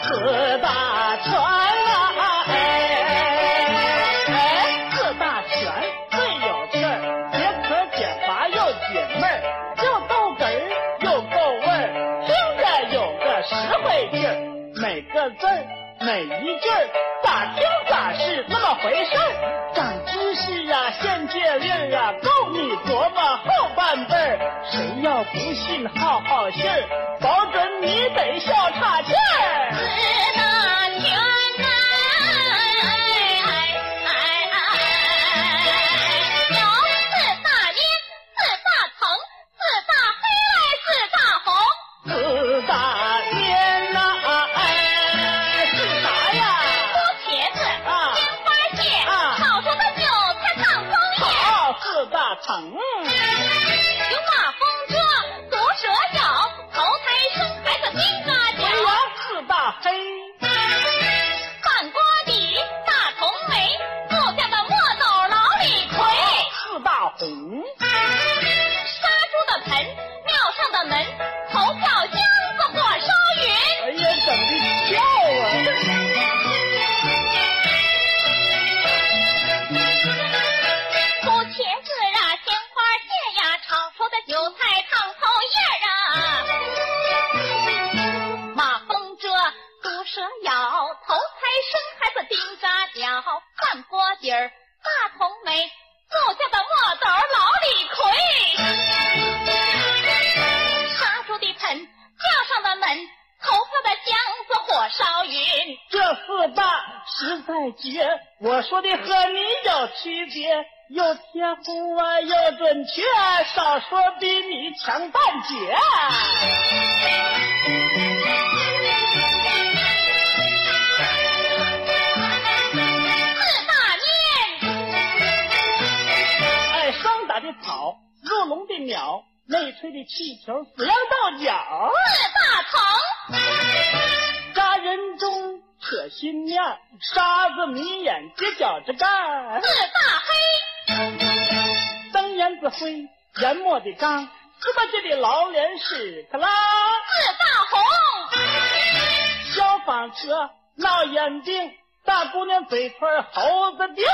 四大全啊，哎哎，四大全最有趣儿，解渴解乏又解闷儿，又逗哏儿又够味儿，听着有个实惠劲儿，每个字儿每一句儿咋听咋是那么回事儿，长知识啊，现借力儿啊，够你琢磨后半辈儿。谁要不信好好信儿，保准你得笑岔四大藤。有马蜂蛰，毒蛇咬，头胎生孩子丁嘎哎脚。呀，四大黑。饭锅底，大铜煤，坐下的墨斗老李逵。四大红。杀猪的盆，实在绝，我说的和你有区别，又贴乎啊，又准确，少说比你强半截。四大面，哎，双打的草，入笼的鸟，内吹的气球，死样到脚。四大藤。扎人中扯心面，沙子迷眼结脚趾盖儿。四大黑，灯烟子灰，研墨的钢，猪八戒的老脸屎壳郎。四大红，消防车闹眼病，大姑娘嘴唇猴子腚。